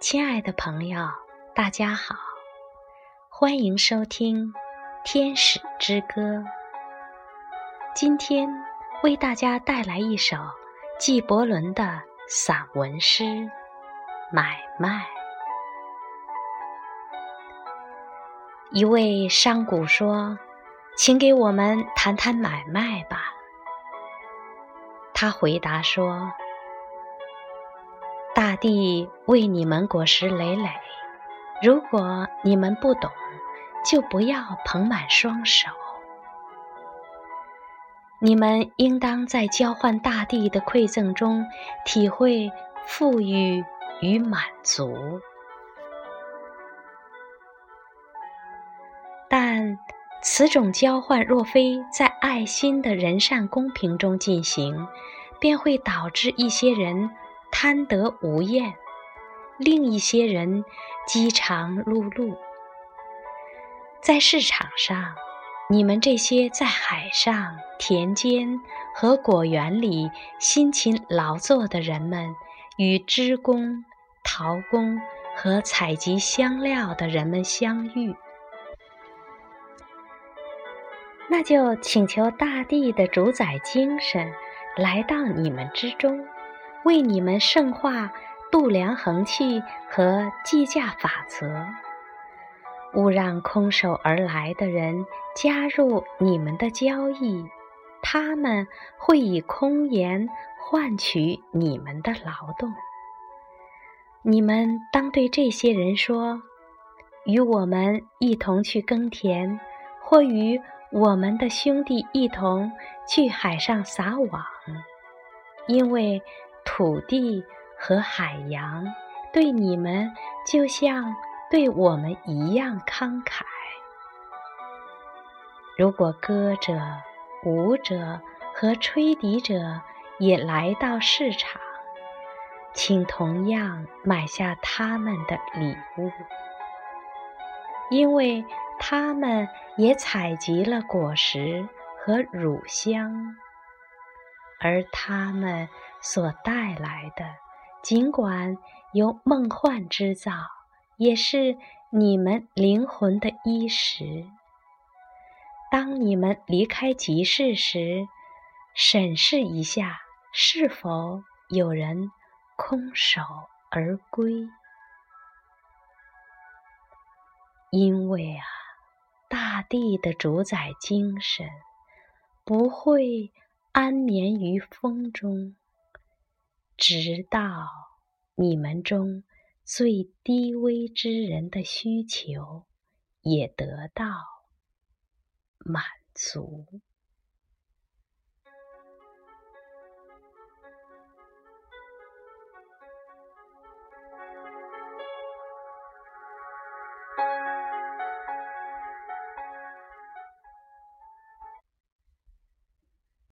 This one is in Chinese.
亲爱的朋友，大家好，欢迎收听《天使之歌》。今天为大家带来一首纪伯伦的散文诗《买卖》。一位商贾说：“请给我们谈谈买卖吧。”他回答说。地为你们果实累累，如果你们不懂，就不要捧满双手。你们应当在交换大地的馈赠中，体会富裕与满足。但此种交换若非在爱心的仁善公平中进行，便会导致一些人。贪得无厌，另一些人饥肠辘辘。在市场上，你们这些在海上、田间和果园里辛勤劳作的人们，与织工、陶工和采集香料的人们相遇，那就请求大地的主宰精神来到你们之中。为你们圣化度量衡器和计价法则，勿让空手而来的人加入你们的交易，他们会以空言换取你们的劳动。你们当对这些人说：“与我们一同去耕田，或与我们的兄弟一同去海上撒网，因为。”土地和海洋对你们就像对我们一样慷慨。如果歌者、舞者和吹笛者也来到市场，请同样买下他们的礼物，因为他们也采集了果实和乳香。而他们所带来的，尽管由梦幻制造，也是你们灵魂的衣食。当你们离开集市时，审视一下，是否有人空手而归？因为啊，大地的主宰精神不会。安眠于风中，直到你们中最低微之人的需求也得到满足。